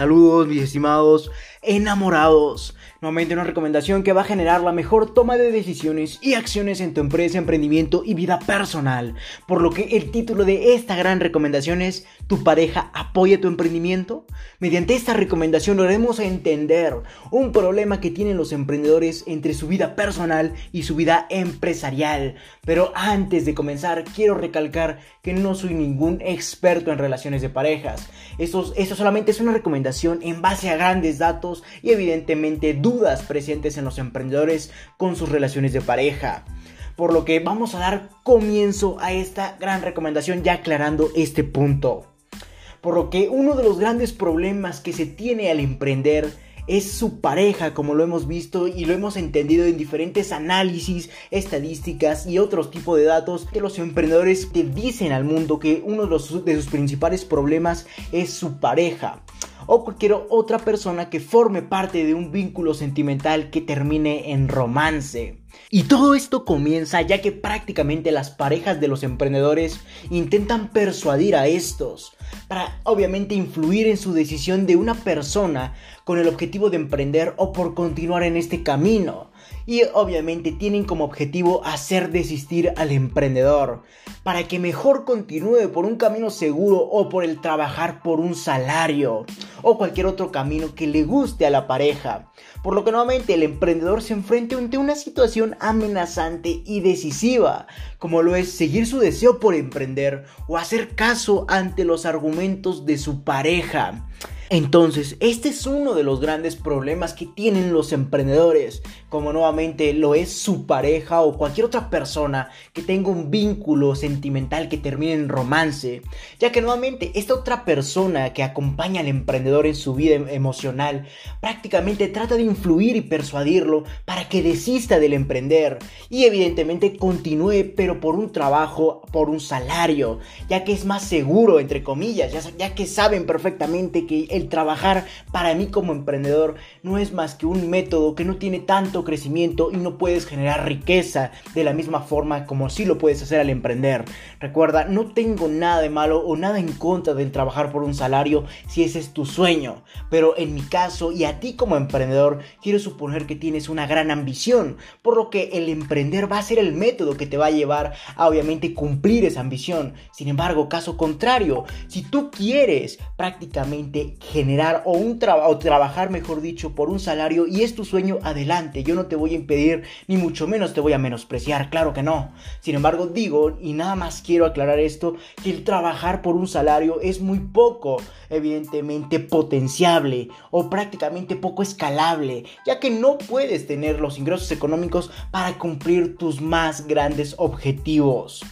Saludos, mis estimados enamorados. Nuevamente una recomendación que va a generar la mejor toma de decisiones y acciones en tu empresa, emprendimiento y vida personal. Por lo que el título de esta gran recomendación es ¿Tu pareja apoya tu emprendimiento? Mediante esta recomendación lograremos entender un problema que tienen los emprendedores entre su vida personal y su vida empresarial. Pero antes de comenzar quiero recalcar que no soy ningún experto en relaciones de parejas. Esto, esto solamente es una recomendación en base a grandes datos y evidentemente dudas presentes en los emprendedores con sus relaciones de pareja. Por lo que vamos a dar comienzo a esta gran recomendación ya aclarando este punto. Por lo que uno de los grandes problemas que se tiene al emprender es su pareja, como lo hemos visto y lo hemos entendido en diferentes análisis, estadísticas y otros tipos de datos que los emprendedores te dicen al mundo que uno de, de sus principales problemas es su pareja o cualquier otra persona que forme parte de un vínculo sentimental que termine en romance. Y todo esto comienza ya que prácticamente las parejas de los emprendedores intentan persuadir a estos para obviamente influir en su decisión de una persona con el objetivo de emprender o por continuar en este camino. Y obviamente tienen como objetivo hacer desistir al emprendedor para que mejor continúe por un camino seguro o por el trabajar por un salario o cualquier otro camino que le guste a la pareja. Por lo que nuevamente el emprendedor se enfrenta ante una situación amenazante y decisiva, como lo es seguir su deseo por emprender o hacer caso ante los argumentos de su pareja. Entonces, este es uno de los grandes problemas que tienen los emprendedores, como nuevamente lo es su pareja o cualquier otra persona que tenga un vínculo sentimental que termine en romance, ya que nuevamente esta otra persona que acompaña al emprendedor en su vida em-, emocional prácticamente trata de influir y persuadirlo para que desista del emprender y evidentemente continúe pero por un trabajo, por un salario, ya que es más seguro entre comillas, ya, ya que saben perfectamente que el trabajar para mí como emprendedor no es más que un método que no tiene tanto crecimiento y no puedes generar riqueza de la misma forma como si lo puedes hacer al emprender. Recuerda, no tengo nada de malo o nada en contra del trabajar por un salario si ese es tu sueño, pero en mi caso y a ti como emprendedor quiero suponer que tienes una gran ambición, por lo que el emprender va a ser el método que te va a llevar a obviamente cumplir esa ambición. Sin embargo, caso contrario, si tú quieres prácticamente generar o, un trabajar, mejor dicho, por un salario y es tu sueño, adelante. Yo no te voy a impedir, ni mucho menos te voy a menospreciar, claro que no. Sin embargo, digo, y nada más quiero aclarar esto, que el trabajar por un salario es muy poco, evidentemente, potenciable o prácticamente poco escalable, ya que no puedes tener los ingresos económicos para cumplir tus más grandes objetivos.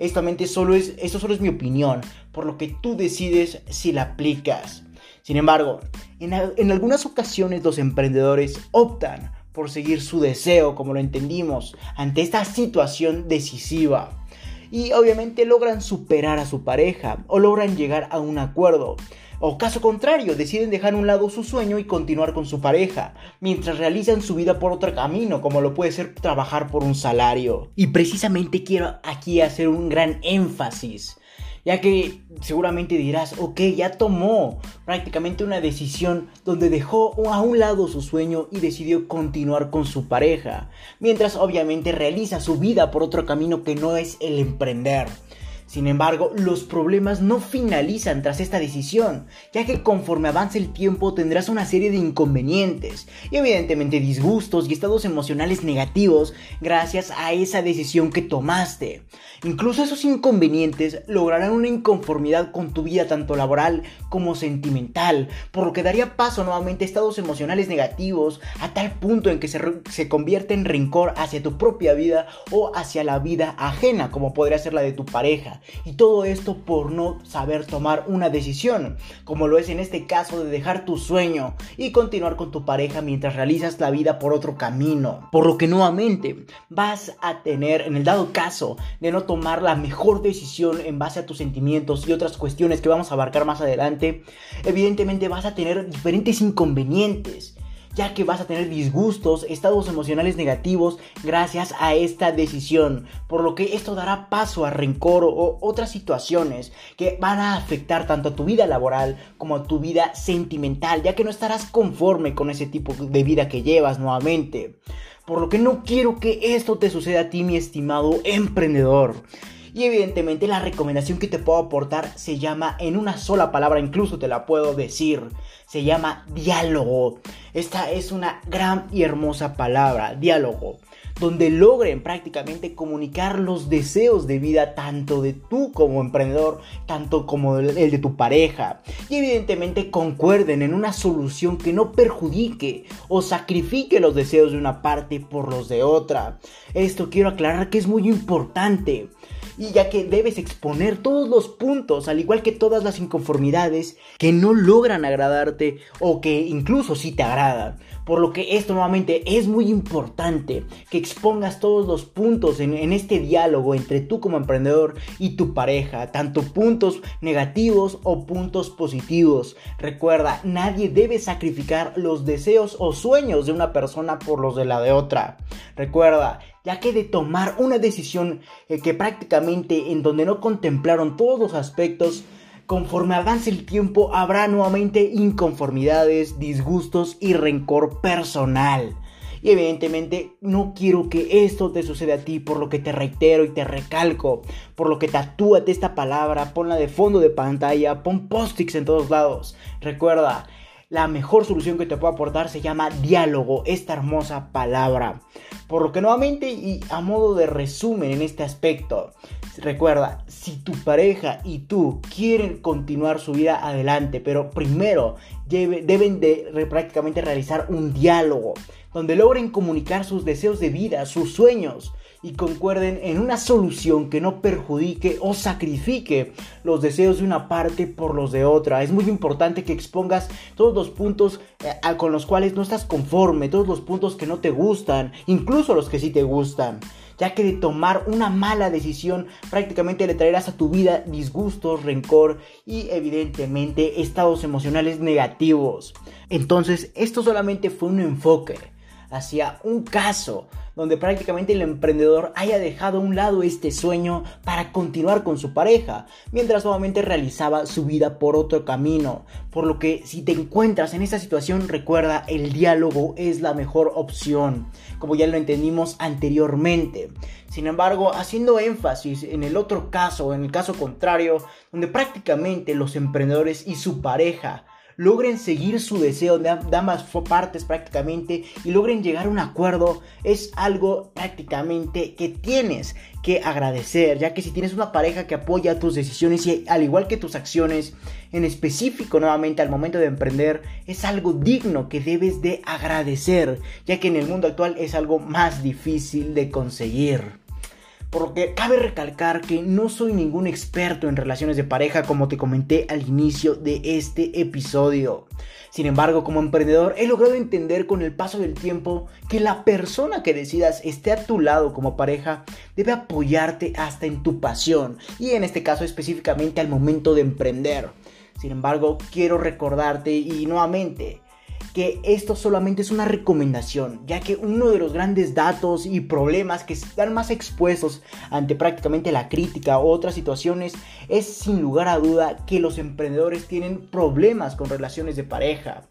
Esto solo es, esto solo es mi opinión, por lo que tú decides si la aplicas. Sin embargo, en, algunas ocasiones los emprendedores optan por seguir su deseo, como lo entendimos, ante esta situación decisiva. Y obviamente logran superar a su pareja o logran llegar a un acuerdo. O caso contrario, deciden dejar a un lado su sueño y continuar con su pareja, mientras realizan su vida por otro camino, como lo puede ser trabajar por un salario. Y precisamente quiero aquí hacer un gran énfasis ya que seguramente dirás, ok, ya tomó prácticamente una decisión donde dejó a un lado su sueño y decidió continuar con su pareja, mientras obviamente realiza su vida por otro camino que no es el emprender. Sin embargo, los problemas no finalizan tras esta decisión, ya que conforme avance el tiempo tendrás una serie de inconvenientes y evidentemente disgustos y estados emocionales negativos gracias a esa decisión que tomaste. Incluso esos inconvenientes lograrán una inconformidad con tu vida tanto laboral como sentimental, por lo que daría paso nuevamente a estados emocionales negativos a tal punto en que se, se convierte en rencor hacia tu propia vida o hacia la vida ajena, como podría ser la de tu pareja. Y todo esto por no saber tomar una decisión, como lo es en este caso de dejar tu sueño y continuar con tu pareja mientras realizas la vida por otro camino. Por lo que nuevamente vas a tener, en el dado caso de no tomar la mejor decisión en base a tus sentimientos y otras cuestiones que vamos a abarcar más adelante, evidentemente vas a tener diferentes inconvenientes ya que vas a tener disgustos, estados emocionales negativos gracias a esta decisión, por lo que esto dará paso a rencor o otras situaciones que van a afectar tanto a tu vida laboral como a tu vida sentimental, ya que no estarás conforme con ese tipo de vida que llevas nuevamente. Por lo que no quiero que esto te suceda a ti, mi estimado emprendedor. Y evidentemente la recomendación que te puedo aportar se llama en una sola palabra, incluso te la puedo decir. Se llama diálogo. Esta es una gran y hermosa palabra, diálogo donde logren prácticamente comunicar los deseos de vida tanto de tú como emprendedor, tanto como el de tu pareja. Y evidentemente concuerden en una solución que no perjudique o sacrifique los deseos de una parte por los de otra. Esto quiero aclarar que es muy importante y ya que debes exponer todos los puntos, al igual que todas las inconformidades que no logran agradarte o que incluso sí te agradan. Por lo que esto nuevamente es muy importante que expongas todos los puntos en, en este diálogo entre tú como emprendedor y tu pareja, tanto puntos negativos o puntos positivos. Recuerda, nadie debe sacrificar los deseos o sueños de una persona por los de la de otra. Recuerda, ya que de tomar una decisión eh, que prácticamente en donde no contemplaron todos los aspectos, conforme avance el tiempo habrá nuevamente inconformidades, disgustos y rencor personal. Y evidentemente no quiero que esto te suceda a ti, por lo que te reitero y te recalco, por lo que tatúate esta palabra, ponla de fondo de pantalla, pon post-its en todos lados. Recuerda, la mejor solución que te puedo aportar se llama diálogo, esta hermosa palabra. Por lo que nuevamente y a modo de resumen en este aspecto, recuerda, si tu pareja y tú quieren continuar su vida adelante, pero primero deben de prácticamente realizar un diálogo donde logren comunicar sus deseos de vida, sus sueños, y concuerden en una solución que no perjudique o sacrifique los deseos de una parte por los de otra. Es muy importante que expongas todos los puntos eh, con los cuales no estás conforme, todos los puntos que no te gustan, incluso los que sí te gustan ya que de tomar una mala decisión prácticamente le traerás a tu vida disgustos, rencor y evidentemente estados emocionales negativos. Entonces, esto solamente fue un enfoque hacia un caso donde prácticamente el emprendedor haya dejado a un lado este sueño para continuar con su pareja, mientras nuevamente realizaba su vida por otro camino. Por lo que si te encuentras en esta situación, recuerda, el diálogo es la mejor opción, como ya lo entendimos anteriormente. Sin embargo, haciendo énfasis en el otro caso, en el caso contrario, donde prácticamente los emprendedores y su pareja logren seguir su deseo de, ambas partes prácticamente y logren llegar a un acuerdo es algo prácticamente que tienes que agradecer, ya que si tienes una pareja que apoya tus decisiones y al igual que tus acciones, en específico nuevamente al momento de emprender, es algo digno que debes de agradecer, ya que en el mundo actual es algo más difícil de conseguir. Porque cabe recalcar que no soy ningún experto en relaciones de pareja como te comenté al inicio de este episodio. Sin embargo, como emprendedor he logrado entender con el paso del tiempo que la persona que decidas esté a tu lado como pareja debe apoyarte hasta en tu pasión y en este caso específicamente al momento de emprender. Sin embargo, quiero recordarte y nuevamente que esto solamente es una recomendación, ya que uno de los grandes datos y problemas que están más expuestos ante prácticamente la crítica u otras situaciones es sin lugar a duda que los emprendedores tienen problemas con relaciones de pareja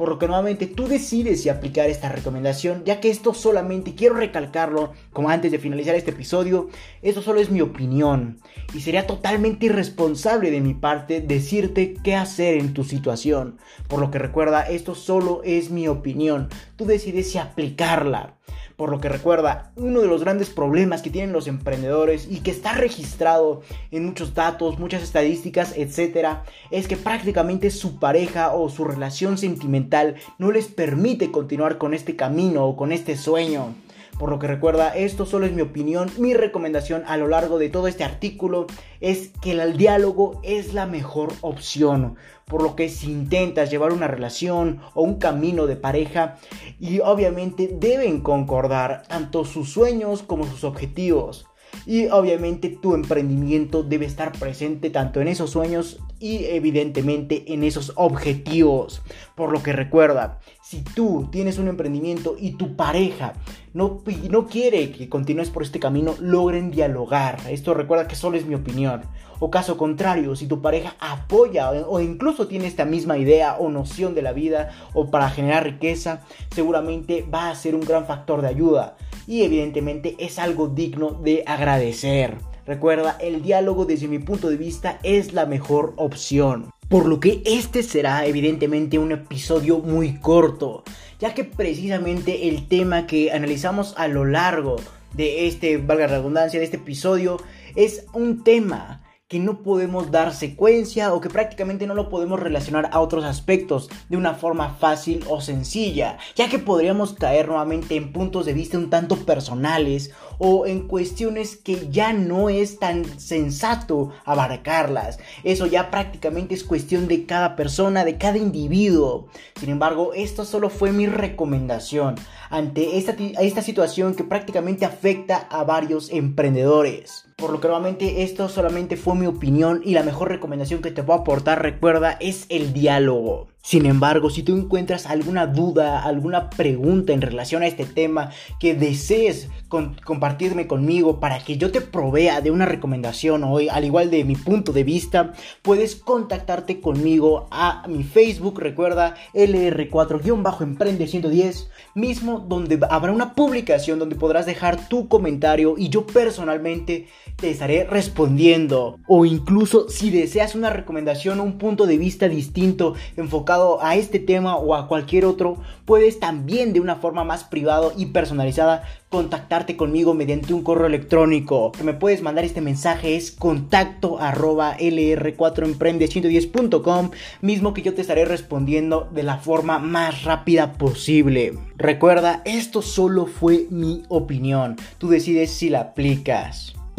por lo que nuevamente tú decides si aplicar esta recomendación, ya que esto solamente, quiero recalcarlo, como antes de finalizar este episodio, esto solo es mi opinión y sería totalmente irresponsable de mi parte decirte qué hacer en tu situación, por lo que recuerda, esto solo es mi opinión, tú decides si aplicarla. Por lo que recuerda, uno de los grandes problemas que tienen los emprendedores y que está registrado en muchos datos, muchas estadísticas, etcétera, es que prácticamente su pareja o su relación sentimental no les permite continuar con este camino o con este sueño. Por lo que recuerda, esto solo es mi opinión, mi recomendación a lo largo de todo este artículo es que el diálogo es la mejor opción. Por lo que si intentas llevar una relación o un camino de pareja, y obviamente deben concordar tanto sus sueños como sus objetivos. Y obviamente tu emprendimiento debe estar presente tanto en esos sueños y evidentemente en esos objetivos. Por lo que recuerda, Si tú tienes un emprendimiento y tu pareja no, no quiere que continúes por este camino, logren dialogar. Esto recuerda que solo es mi opinión. O caso contrario, si tu pareja apoya o incluso tiene esta misma idea o noción de la vida o para generar riqueza, seguramente va a ser un gran factor de ayuda. Y evidentemente es algo digno de agradecer. Recuerda, el diálogo desde mi punto de vista es la mejor opción. Por lo que este será evidentemente un episodio muy corto, ya que precisamente el tema que analizamos a lo largo de este, valga redundancia, de este episodio, es un tema que no podemos dar secuencia o que prácticamente no lo podemos relacionar a otros aspectos de una forma fácil o sencilla, ya que podríamos caer nuevamente en puntos de vista un tanto personales o en cuestiones que ya no es tan sensato abarcarlas. Eso ya prácticamente es cuestión de cada persona, de cada individuo. Sin embargo, esto solo fue mi recomendación ante esta, situación que prácticamente afecta a varios emprendedores. Por lo que nuevamente esto solamente fue mi opinión y la mejor recomendación que te puedo aportar, recuerda, es el diálogo. Sin embargo, si tú encuentras alguna duda, alguna pregunta en relación a este tema que desees compartirme conmigo para que yo te provea de una recomendación o al igual de mi punto de vista, puedes contactarte conmigo a mi Facebook, recuerda LR4-Emprende 110, mismo donde habrá una publicación donde podrás dejar tu comentario y yo personalmente te estaré respondiendo. O incluso si deseas una recomendación o un punto de vista distinto enfocado a este tema o a cualquier otro, puedes también de una forma más privada y personalizada contactarte conmigo mediante un correo electrónico. Que me puedes mandar este mensaje es contacto arroba lr4emprende110.com, mismo que yo te estaré respondiendo de la forma más rápida posible. Recuerda, esto solo fue mi opinión. Tú decides si la aplicas.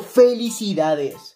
felicidades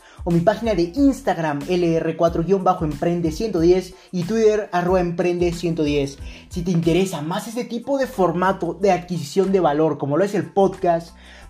o mi página de Instagram lr4-emprende110 y Twitter arroba emprende110. Si te interesa más este tipo de formato de adquisición de valor como lo es el podcast,